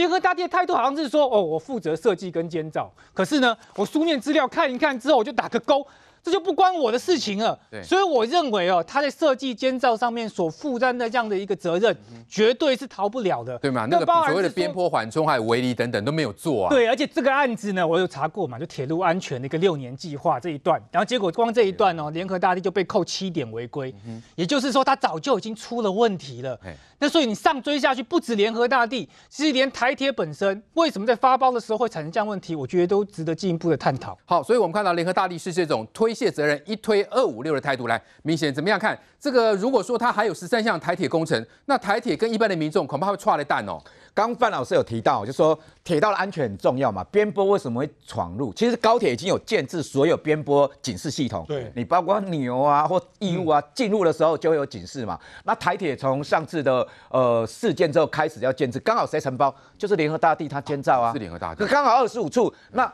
联合大地的态度好像是说，哦，我负责设计跟监造，可是呢，我书面资料看一看之后，我就打个勾。这就不关我的事情了，对，所以我认为哦，他在设计监造上面所负担的这样的一个责任，绝对是逃不了的，对吗？那个所谓的边坡缓冲还有围篱等等都没有做啊。对，而且这个案子呢，我有查过嘛，就铁路安全的一个六年计划这一段，然后结果光这一段哦，联合大地就被扣七点违规，也就是说他早就已经出了问题了。那所以你上追下去，不止联合大地，其实连台铁本身为什么在发包的时候会产生这样问题，我觉得都值得进一步的探讨。好，所以我们看到联合大地是这种推卸责任、一推二五六的态度来，明显怎么样看？这个如果说他还有十三项台铁工程，那台铁跟一般的民众恐怕会踹了蛋哦。刚范老师有提到，就说铁道的安全很重要嘛，边坡为什么会闯入？其实高铁已经有建制所有边坡警示系统，对，你包括牛啊或异物啊进入的时候就会有警示嘛。那台铁从上次的呃事件之后开始要建制，刚好谁承包？就是联合大地他建造啊，是联合大地，刚好二十五处。那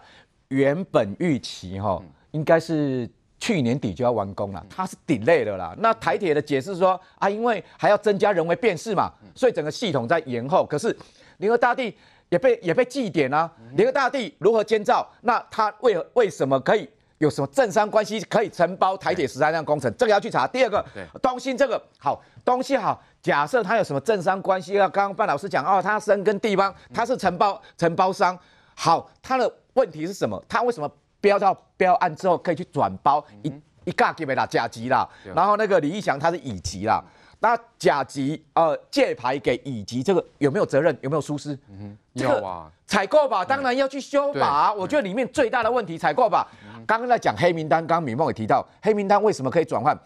原本预期哈，应该是。去年底就要完工了，它是 delay 的啦。那台铁的解释说啊，因为还要增加人为辨识嘛，所以整个系统在延后。可是联合大地也被也被祭点啊，联合大地如何建造？那他为何为什么可以有什么政商关系可以承包台铁十三项工程？这个要去查。第二个，东兴这个好东兴好，假设他有什么政商关系啊？刚刚范老师讲哦，他深耕地方，他是承包承包商。好，他的问题是什么？他为什么？标到标案之后可以去转包一一架给啦甲级啦，然后那个李义祥他是乙级啦，那甲级呃借牌给乙级这个有没有责任？有没有疏失？嗯，有啊，采购法当然要去修法。我觉得里面最大的问题采购法，刚刚在讲黑名单，刚刚敏凤也提到黑名单为什么可以转换？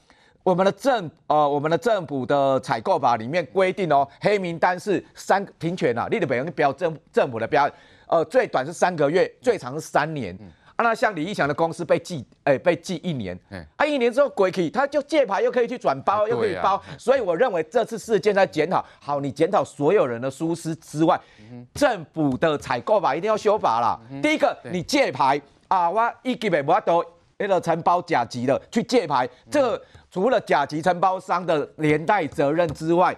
我们的政呃我们的政府的采购法里面规定哦，黑名单是三平权啊，立的北用标政政府的标，呃最短是三个月，最长是三年。那像李义祥的公司被记，哎、欸，被记一年，他、啊、一年之后归去，他就借牌又可以去转包，又可以包，所以我认为这次事件在检讨，好，你检讨所有人的疏失之外，政府的采购法一定要修法啦。第一个，你借牌啊，我一级没我都那个承包甲级的去借牌，这个除了甲级承包商的连带责任之外，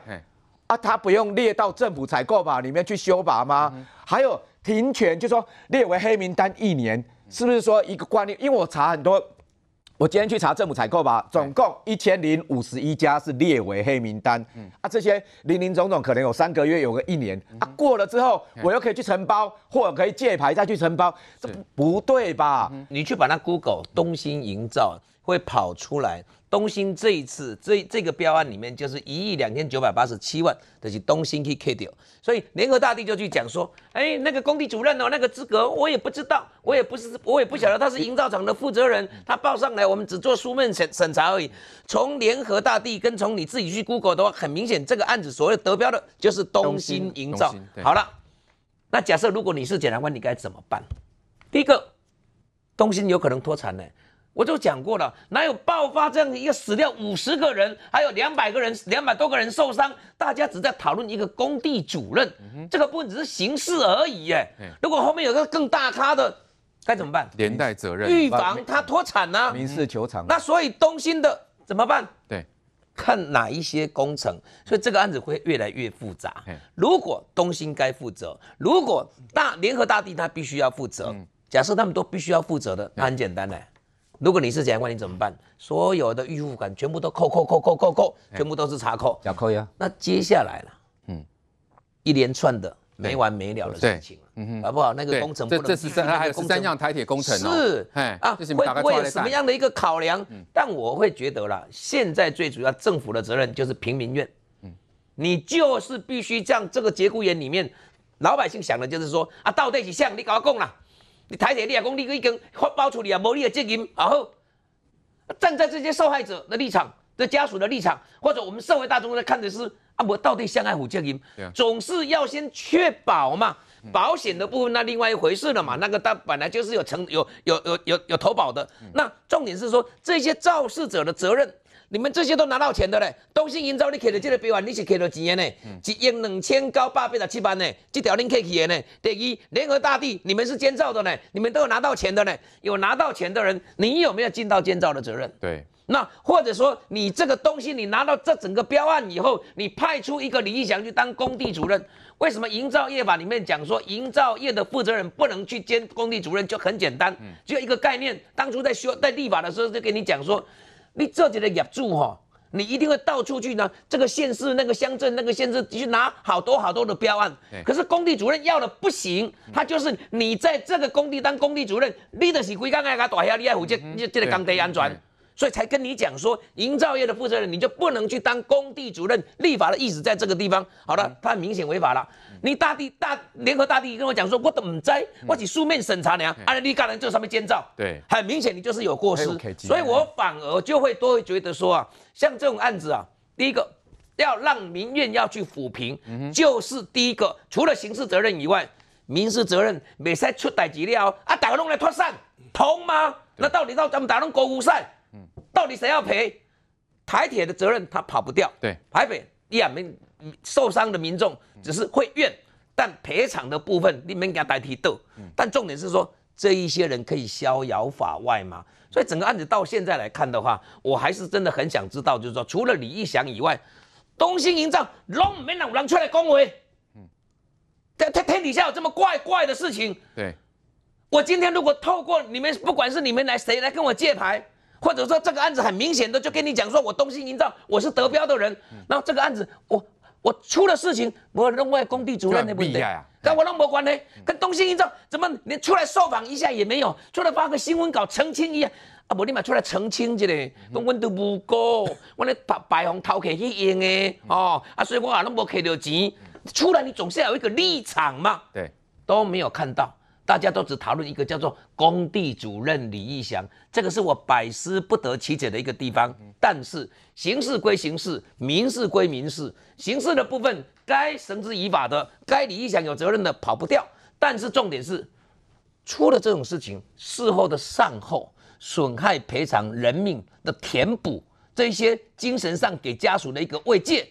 啊，他不用列到政府采购法里面去修法吗？还有停权，就说列为黑名单一年。是不是说一个惯例？因为我查很多，我今天去查政府采购吧，总共一千零五十一家是列为黑名单。嗯。啊，这些林林总总可能有三个月，有个一年。啊，过了之后我又可以去承包，或者可以借牌再去承包，这不对吧？你去把那 Google 东兴营造会跑出来。东兴这一次这这个标案里面就是一亿两千九百八十七万，这、就是东兴去 K 掉，所以联合大地就去讲说，哎，那个工地主任哦，那个资格我也不知道，我也不是，我也不晓得他是营造厂的负责人，他报上来，我们只做书面审审查而已。从联合大地跟从你自己去 Google 的话，很明显这个案子所谓得标的就是东兴营造。好了，那假设如果你是检察官，你该怎么办？第一个，东兴有可能脱产呢。我就讲过了，哪有爆发这样的一个死掉五十个人，还有两百个人，两百多个人受伤，大家只在讨论一个工地主任，嗯、这个部分只是形式而已耶。如果后面有个更大咖的，该怎么办？连带责任，预防他脱产呢、啊？民事求偿。那所以东兴的怎么办？对，看哪一些工程，所以这个案子会越来越复杂。如果东兴该负责，如果大联合大地他必须要负责，嗯、假设他们都必须要负责的，那很简单嘞。如果你是检察官，你怎么办？所有的预付款全部都扣扣扣扣扣扣，全部都是查扣，要扣呀。那接下来了，嗯，一连串的没完没了的事情了，嗯哼，好不好？那个工程不能，这是三还有十三项台铁工程是，哎啊，会不会有什么样的一个考量？但我会觉得啦，现在最主要政府的责任就是平民怨，嗯，你就是必须将这个节骨眼里面，老百姓想的就是说啊，到底是向你搞讲啦。你台铁，你也讲你已经发包处理啊，没你的责任。然后站在这些受害者的立场、的家属的立场，或者我们社会大众在看的是啊，我到底向爱虎责任，总是要先确保嘛。保险的部分那另外一回事了嘛，那个它本来就是有承有有有有有投保的。那重点是说这些肇事者的责任。你们这些都拿到钱的嘞，东兴营造你给的这个标案，你是给了几年呢？一亿两千九百八十七万呢，这条你给起的呢？第一，联合大地，你们是监造的呢，你们都有拿到钱的呢，有拿到钱的人，你有没有尽到监造的责任？对，那或者说你这个东西，你拿到这整个标案以后，你派出一个李义祥去当工地主任。为什么营造业法里面讲说营造业的负责人不能去兼工地主任？就很简单，只有一个概念。当初在修在立法的时候就跟你讲说，你这几个业主哈，你一定会到处去呢，这个县市、那个乡镇、那个县市去拿好多好多的标案。可是工地主任要的不行，他就是你在这个工地当工地主任，你的是归工爱个大厦，你爱负责这这个工地安全。所以才跟你讲说，营造业的负责人你就不能去当工地主任。立法的意思在这个地方。好了，他很明显违法了。你大地大联合大地跟我讲说，我都唔知，我只书面审查你啊，啊，你干人就上面监造，对，很明显你就是有过失。所以我反而就会都会觉得说啊，像这种案子啊，第一个要让民怨要去抚平，就是第一个，除了刑事责任以外，民事责任没使出代志了啊，大家拢来脱散，同吗？那到底到咱们打拢国无赛？到底谁要赔？台铁的责任他跑不掉。对，台北一样民受伤的民众只是会怨，但赔偿的部分你们给他代替斗。但重点是说这一些人可以逍遥法外吗？所以整个案子到现在来看的话，我还是真的很想知道，就是说除了李义祥以外，东兴营造拢没让人出来恭维。嗯，天天底下有这么怪怪的事情。对，我今天如果透过你们，不管是你们来谁来跟我借牌。或者说这个案子很明显的就跟你讲说，我东兴营造我是得标的人，然后这个案子我我出了事情，我认为工地主任的不对？跟我那没关系，跟东兴营造怎么连出来受访一下也没有，出来发个新闻稿澄清一下啊，我立马出来澄清一下，讲我都无过，我咧白白红头壳去用的哦，啊，所以我也拢没摕到钱，出来你总是要有一个立场嘛，对，都没有看到。大家都只讨论一个叫做工地主任李义祥，这个是我百思不得其解的一个地方。但是刑事归刑事，民事归民事，刑事的部分该绳之以法的，该李义祥有责任的跑不掉。但是重点是，出了这种事情，事后的善后、损害赔偿、人命的填补，这些精神上给家属的一个慰藉，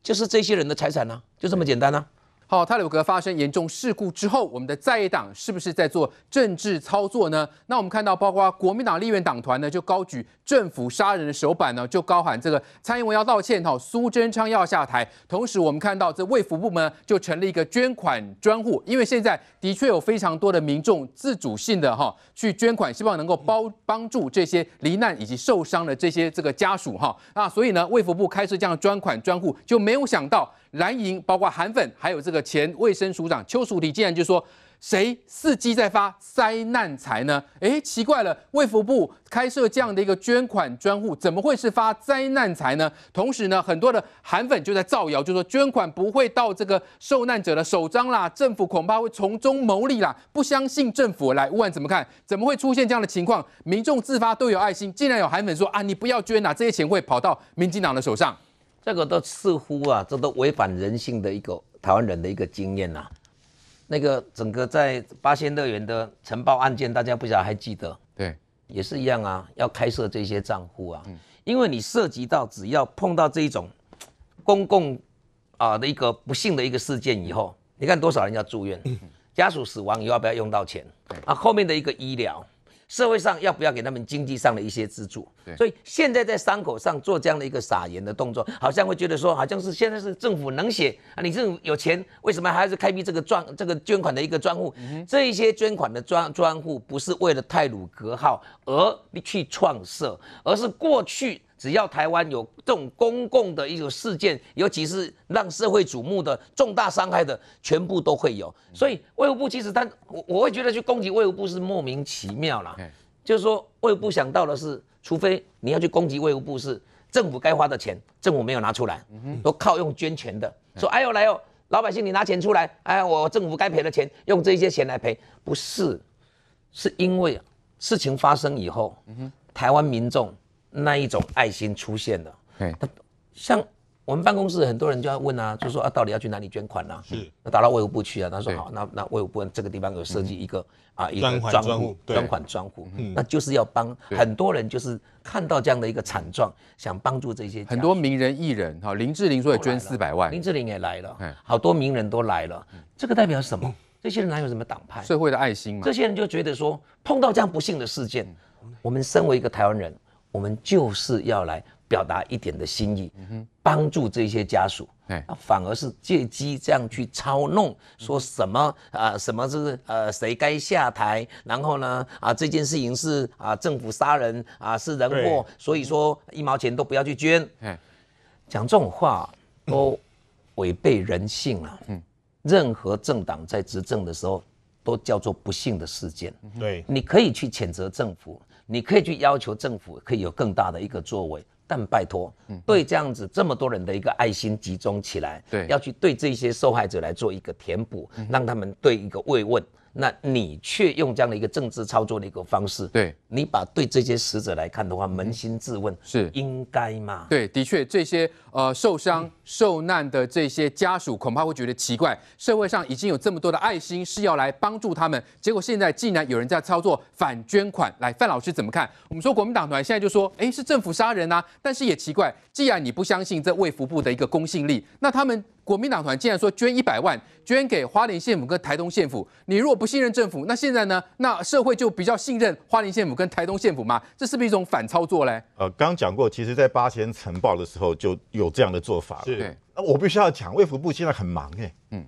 就是这些人的财产呢、啊，就这么简单呢、啊。好，太鲁阁发生严重事故之后，我们的在野党是不是在做政治操作呢？那我们看到，包括国民党立院党团呢，就高举政府杀人的手板呢，就高喊这个蔡英文要道歉，哈，苏贞昌要下台。同时，我们看到这卫福部门就成立一个捐款专户，因为现在的确有非常多的民众自主性的哈去捐款，希望能够帮帮助这些罹难以及受伤的这些这个家属哈。那所以呢，卫福部开设这样的专款专户，就没有想到。蓝营包括韩粉，还有这个前卫生署长邱淑媞，竟然就说谁伺机在发灾难财呢？哎，奇怪了，卫福部开设这样的一个捐款专户，怎么会是发灾难财呢？同时呢，很多的韩粉就在造谣，就说捐款不会到这个受难者的手章啦，政府恐怕会从中牟利啦，不相信政府来。问怎么看？怎么会出现这样的情况？民众自发都有爱心，竟然有韩粉说啊，你不要捐呐，这些钱会跑到民进党的手上。这个都似乎啊，这都违反人性的一个台湾人的一个经验呐、啊。那个整个在八仙乐园的承包案件，大家不晓得还记得？对，也是一样啊，要开设这些账户啊，因为你涉及到只要碰到这一种公共啊的一个不幸的一个事件以后，你看多少人要住院，家属死亡以后要不要用到钱？啊，后面的一个医疗。社会上要不要给他们经济上的一些资助？对，所以现在在伤口上做这样的一个撒盐的动作，好像会觉得说，好像是现在是政府能写啊，你政府有钱，为什么还是开辟这个专这个捐款的一个专户？嗯、这一些捐款的专专户不是为了泰鲁格号而去创设，而是过去。只要台湾有这种公共的一个事件，尤其是让社会瞩目的重大伤害的，全部都会有。所以卫福部其实他，我我会觉得去攻击卫福部是莫名其妙啦。就是说卫福部想到的是，除非你要去攻击卫福部是政府该花的钱，政府没有拿出来，都靠用捐钱的。说哎呦来哦，老百姓你拿钱出来，哎我政府该赔的钱用这些钱来赔，不是，是因为事情发生以后，台湾民众。那一种爱心出现了，对，像我们办公室很多人就要问啊，就说啊，到底要去哪里捐款啊？是，那打到卫武部去啊。他说好，那那卫武部这个地方有设计一个啊一个专户，专款专户，那就是要帮很多人，就是看到这样的一个惨状，想帮助这些很多名人艺人哈，林志玲说也捐四百万，林志玲也来了，好多名人都来了，这个代表什么？这些人哪有什么党派？社会的爱心嘛。这些人就觉得说，碰到这样不幸的事件，我们身为一个台湾人。我们就是要来表达一点的心意，帮助这些家属，反而是借机这样去操弄，说什么啊、呃，什么是呃谁该下台，然后呢啊这件事情是啊政府杀人啊是人祸，所以说一毛钱都不要去捐，讲这种话都违背人性啊。任何政党在执政的时候都叫做不幸的事件。对，你可以去谴责政府，你可以去要求政府可以有更大的一个作为。但拜托，对这样子这么多人的一个爱心集中起来，对，要去对这些受害者来做一个填补，让他们对一个慰问。那你却用这样的一个政治操作的一个方式，对，你把对这些死者来看的话，扪心自问，是应该吗？对，的确，这些呃受伤受难的这些家属恐怕会觉得奇怪，社会上已经有这么多的爱心是要来帮助他们，结果现在竟然有人在操作反捐款，来，范老师怎么看？我们说国民党团现在就说，哎，是政府杀人啊，但是也奇怪，既然你不相信这卫福部的一个公信力，那他们。国民党团竟然说捐一百万，捐给花莲县府跟台东县府。你如果不信任政府，那现在呢？那社会就比较信任花莲县府跟台东县府吗？这是不是一种反操作嘞？呃，刚刚讲过，其实在八仙晨报的时候就有这样的做法。是，那我必须要讲，卫福部现在很忙哎。嗯，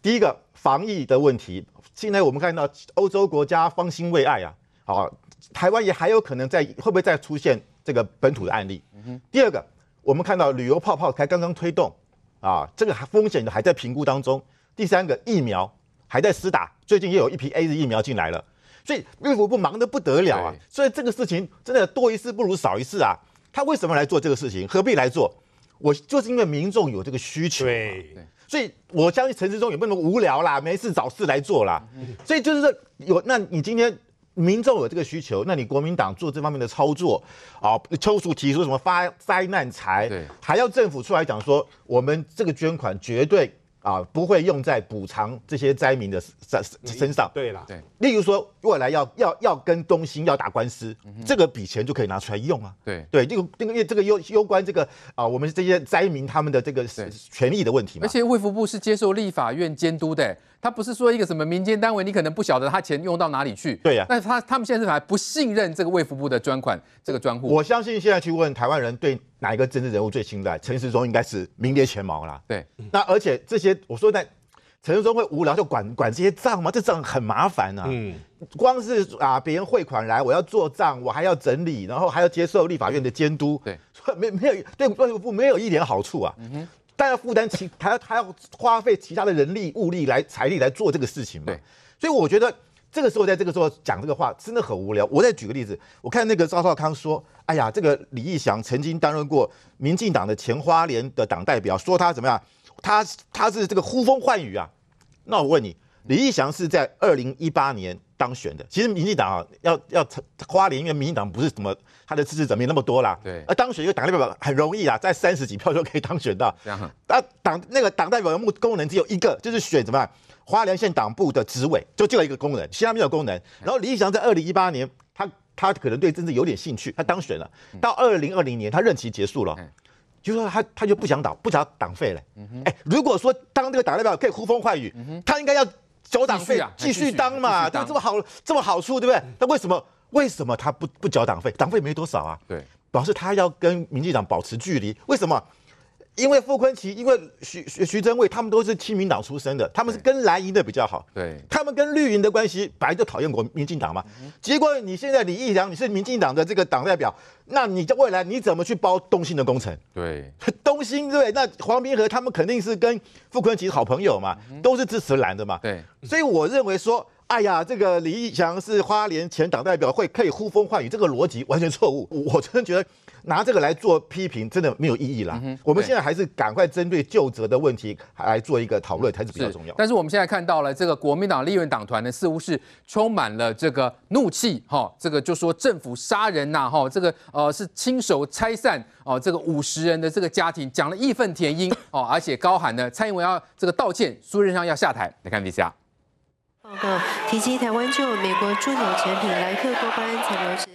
第一个防疫的问题，现在我们看到欧洲国家方兴未艾啊，好，台湾也还有可能在会不会再出现这个本土的案例？嗯哼。第二个，我们看到旅游泡泡才刚刚推动。啊，这个风险还在评估当中。第三个，疫苗还在施打，最近又有一批 A 的疫苗进来了，所以卫福部忙得不得了啊。所以这个事情真的多一事不如少一事啊。他为什么来做这个事情？何必来做？我就是因为民众有这个需求。对，所以我相信陈时中也不能无聊啦，没事找事来做啦。所以就是说有，那你今天。民众有这个需求，那你国民党做这方面的操作啊，邱淑提出什么发灾难财，对，还要政府出来讲说，我们这个捐款绝对。啊，不会用在补偿这些灾民的身身上。对了，对，例如说未来要要要跟东兴要打官司，嗯、这个笔钱就可以拿出来用啊。对对，这个这个因为这个攸攸关这个啊，我们这些灾民他们的这个权利的问题嘛。而且卫福部是接受立法院监督的，他不是说一个什么民间单位，你可能不晓得他钱用到哪里去。对呀、啊，那他他们现在是还不信任这个卫福部的专款这个专户。我相信现在去问台湾人对。哪一个政治人物最信赖？陈时中应该是名列前茅啦。对，那而且这些我说在陈时中会无聊就管管这些账吗？这账很麻烦啊。嗯，光是啊别人汇款来，我要做账，我还要整理，然后还要接受立法院的监督。对，没没有对卫福部没有一点好处啊。嗯哼，但要负担其还要还要花费其他的人力物力来财力来做这个事情嘛。对，所以我觉得。这个时候，在这个时候讲这个话真的很无聊。我再举个例子，我看那个赵少康说：“哎呀，这个李义祥曾经担任过民进党的前花莲的党代表，说他怎么样？他他是这个呼风唤雨啊。”那我问你，李义祥是在二零一八年当选的。其实民进党啊，要要花莲，因为民进党不是什么他的支持者没那么多啦。对。而当选一个党代表很容易啊，在三十几票就可以当选到。这样。啊，党那个党代表的目功能只有一个，就是选怎么样？花莲县党部的职委就就一个功能，其他没有功能。然后李义祥在二零一八年，他他可能对政治有点兴趣，他当选了。到二零二零年，他任期结束了，就说他他就不想倒不缴党费了。哎，如果说当这个党代表可以呼风唤雨，他应该要缴党费继续当嘛，对，这么好这么好处，对不对？那为什么为什么他不不缴党费？党费没多少啊，对，表示他要跟民进党保持距离。为什么？因为傅昆萁，因为徐徐徐榛蔚，他们都是亲民党出身的，他们是跟蓝营的比较好。对，他们跟绿营的关系本来就讨厌国民进党嘛。嗯、结果你现在李义祥，你是民进党的这个党代表，那你在未来你怎么去包东兴的工程？对，东兴对，那黄明和他们肯定是跟傅昆萁好朋友嘛，都是支持蓝的嘛。对，所以我认为说，哎呀，这个李义祥是花莲前党代表，会可以呼风唤雨，这个逻辑完全错误。我真的觉得。拿这个来做批评，真的没有意义啦。嗯、我们现在还是赶快针对旧责的问题来做一个讨论，才是比较重要。但是我们现在看到了这个国民党立院党团呢，似乎是充满了这个怒气，哈，这个就说政府杀人呐，哈，这个呃是亲手拆散哦，这个五十人的这个家庭，讲了义愤填膺哦，而且高喊呢蔡英文要这个道歉，苏贞昌要下台。来看 VCR。报告提及台湾就美国猪脑产品莱克多巴胺残留时。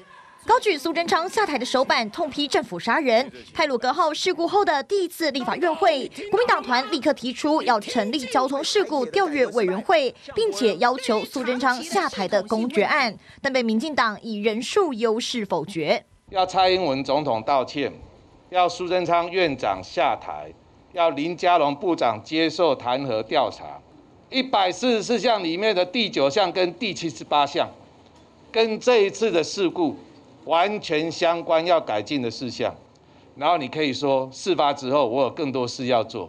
高举苏贞昌下台的手板，痛批政府杀人。泰鲁格号事故后的第一次立法院会，国民党团立刻提出要成立交通事故调阅委员会，并且要求苏贞昌下台的公决案，但被民进党以人数优势否决。要蔡英文总统道歉，要苏贞昌院长下台，要林佳龙部长接受弹劾调查。一百四十四项里面的第九项跟第七十八项，跟这一次的事故完全相关，要改进的事项。然后你可以说，事发之后我有更多事要做。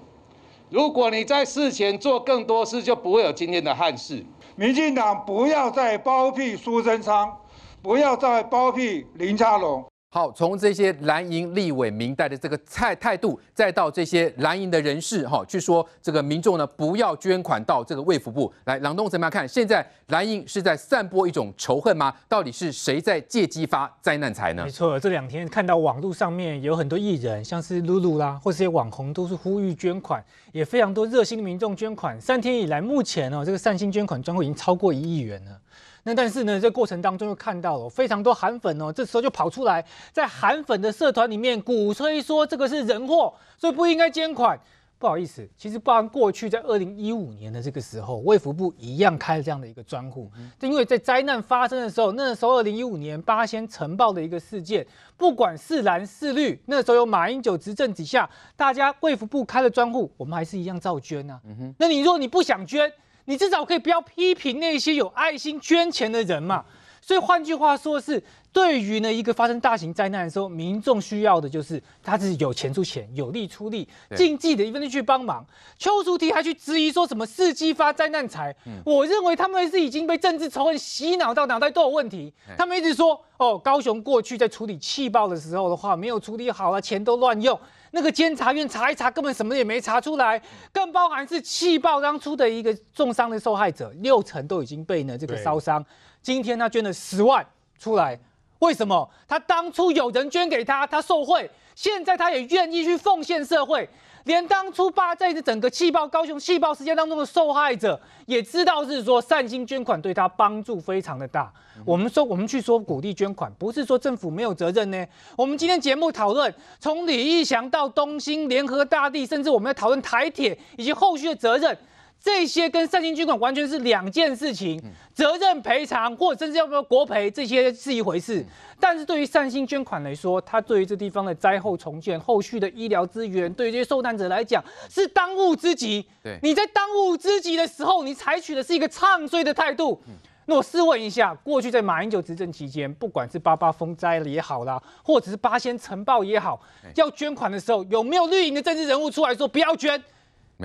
如果你在事前做更多事，就不会有今天的憾事。民进党不要再包庇苏贞昌，不要再包庇林佳龙。好，从这些蓝营立委民代的这个态态度，再到这些蓝营的人士哈，去说这个民众呢不要捐款到这个卫福部来。郎东怎么样看？现在蓝营是在散播一种仇恨吗？到底是谁在借机发灾难财呢？没错，这两天看到网络上面有很多艺人，像是露露啦，或是些网红，都是呼吁捐款，也非常多热心的民众捐款。三天以来，目前哦，这个善心捐款专户已经超过一亿元了。那但是呢，这过程当中又看到了非常多韩粉哦，这时候就跑出来，在韩粉的社团里面鼓吹说这个是人祸，所以不应该捐款。不好意思，其实包含过去在二零一五年的这个时候，卫福部一样开了这样的一个专户，因为在灾难发生的时候，那时候二零一五年八仙尘爆的一个事件，不管是蓝是绿，那时候有马英九执政底下，大家卫福部开了专户，我们还是一样照捐啊。那你说你不想捐？你至少可以不要批评那些有爱心捐钱的人嘛。所以换句话说是，对于呢一个发生大型灾难的时候，民众需要的就是他自己有钱出钱，有力出力，尽自己的一份力去帮忙。邱淑媞还去质疑说什么伺机发灾难财，我认为他们是已经被政治仇恨洗脑到脑袋都有问题。他们一直说哦，高雄过去在处理气爆的时候的话，没有处理好了，钱都乱用。那个监察院查一查，根本什么也没查出来，更包含是气爆当初的一个重伤的受害者，六成都已经被呢这个烧伤。今天他捐了十万出来，为什么？他当初有人捐给他，他受贿，现在他也愿意去奉献社会。连当初八在这整个气爆高雄气爆事件当中的受害者也知道是说善心捐款对他帮助非常的大。我们说我们去说鼓励捐款，不是说政府没有责任呢。我们今天节目讨论从李义祥到东兴联合大地，甚至我们在讨论台铁以及后续的责任。这些跟善心捐款完全是两件事情，责任赔偿或者甚至要不要国赔，这些是一回事。但是对于善心捐款来说，它对于这地方的灾后重建、后续的医疗资源，对于这些受难者来讲是当务之急。对，你在当务之急的时候，你采取的是一个唱衰的态度。那我试问一下，过去在马英九执政期间，不管是八八风灾了也好啦，或者是八仙尘爆也好，要捐款的时候，有没有绿营的政治人物出来说不要捐？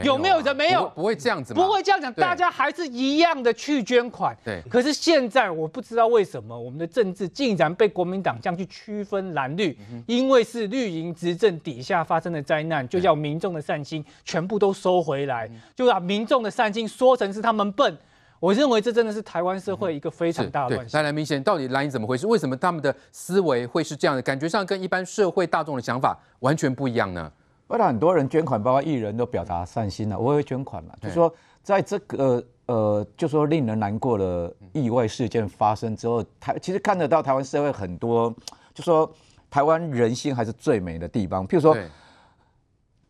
有，没有人没有？不会这样子，不会这样讲，大家还是一样的去捐款。对。可是现在我不知道为什么我们的政治竟然被国民党这样去区分蓝绿，嗯、因为是绿营执政底下发生的灾难，就叫民众的善心全部都收回来，嗯、就把民众的善心说成是他们笨。我认为这真的是台湾社会一个非常大的乱象。来来，明显到底蓝营怎么回事？为什么他们的思维会是这样的？感觉上跟一般社会大众的想法完全不一样呢？为了很多人捐款，包括艺人都表达善心了，我也会捐款了。就是说，在这个呃，就说令人难过的意外事件发生之后，台其实看得到台湾社会很多，就说台湾人心还是最美的地方。譬如说，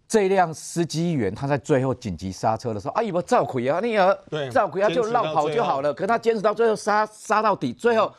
这一辆司机员他在最后紧急刹车的时候，啊，有没有照亏啊？那个照亏啊，就绕跑就好了。可是他坚持到最后刹刹到底，最后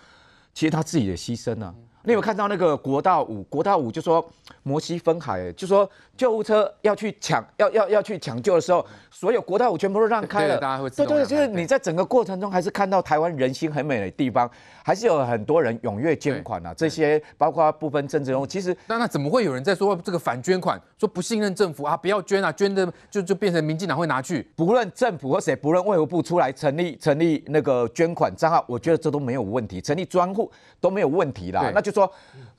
其实他自己也牺牲了。你有没有看到那个国道五？国道五就说摩西分海，就说救护车要去抢，要要要去抢救的时候，所有国道五全部都让开了。对对，就是你在整个过程中还是看到台湾人心很美的地方，还是有很多人踊跃捐款啊。这些包括部分政治人物，其实那那怎么会有人在说这个反捐款，说不信任政府啊，不要捐啊，捐的就就变成民进党会拿去。不论政府或谁，不论卫福部出来成立成立那个捐款账号，我觉得这都没有问题，成立专户都没有问题啦。那就。说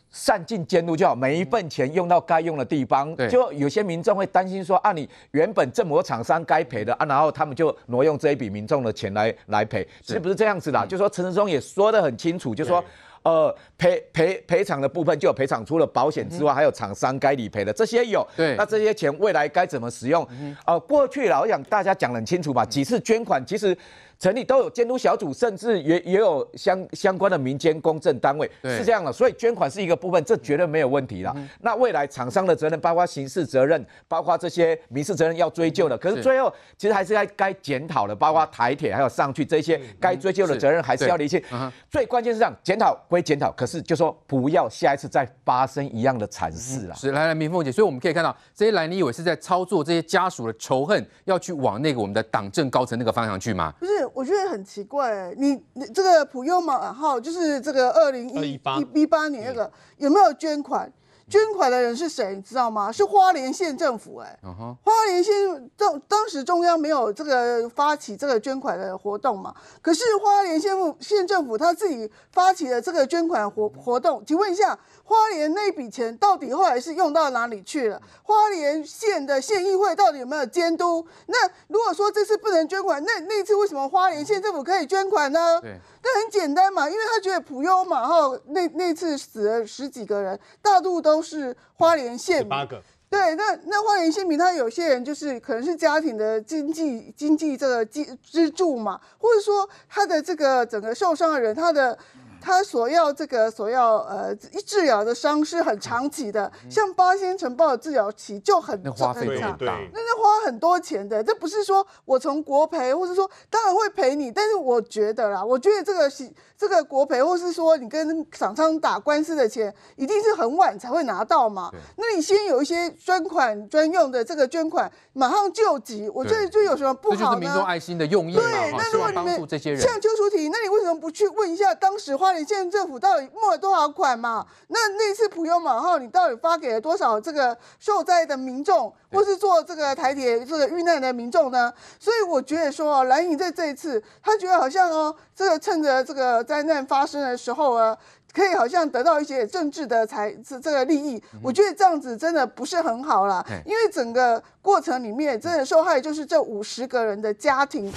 善尽监督就好，每一份钱用到该用的地方。就有些民众会担心说，啊，你原本政府厂商该赔的啊，然后他们就挪用这一笔民众的钱来来赔，其实不是这样子的。就说陈时中也说得很清楚，就说呃赔赔赔偿的部分就有赔偿，除了保险之外，还有厂商该理赔的这些有。对，那这些钱未来该怎么使用？呃，过去了，我想大家讲得很清楚吧，几次捐款其实。成立都有监督小组，甚至也也有相相关的民间公证单位，是这样的。所以捐款是一个部分，这绝对没有问题了。嗯、那未来厂商的责任，包括刑事责任，包括这些民事责任要追究的。可是最后其实还是该该检讨的，包括台铁还有上去这些该追究的责任还是要理清。最关键是这样，检讨归检讨，可是就说不要下一次再发生一样的惨事了。是，来来，明凤姐，所以我们可以看到这些蓝你以为是在操作这些家属的仇恨，要去往那个我们的党政高层那个方向去吗？不是，我觉得很奇怪，你你这个普悠玛号就是这个二零一一八年那个有没有捐款？捐款的人是谁？你知道吗？是花莲县政府哎、欸，uh huh. 花莲县当当时中央没有这个发起这个捐款的活动嘛？可是花莲县县政府他自己发起了这个捐款活活动，请问一下，花莲那笔钱到底后来是用到哪里去了？花莲县的县议会到底有没有监督？那如果说这次不能捐款，那那次为什么花莲县政府可以捐款呢？对。那很简单嘛，因为他觉得普悠嘛，哈那那次死了十几个人，大陆都是花莲县民。八个。对，那那花莲县民，他有些人就是可能是家庭的经济经济这个支支柱嘛，或者说他的这个整个受伤的人，他的。他所要这个所要呃治疗的伤是很长期的，像八仙城爆的治疗期就很很长，那那花很多钱的。这不是说我从国赔，或者说当然会赔你，但是我觉得啦，我觉得这个是这个国赔，或是说你跟厂商打官司的钱，一定是很晚才会拿到嘛。那你先有一些专款专用的这个捐款，马上救急，我觉得就有什么不好呢？这就是民众爱心的用意嘛。对，那如果你们像邱淑婷，那你为什么不去问一下当时花？你县政府到底募了多少款嘛？那那次普悠玛号，你到底发给了多少这个受灾的民众，或是做这个台铁这个遇难的民众呢？所以我觉得说，蓝营在这一次，他觉得好像哦，这个趁着这个灾难发生的时候啊，可以好像得到一些政治的财这这个利益。我觉得这样子真的不是很好啦，因为整个过程里面，真的受害就是这五十个人的家庭。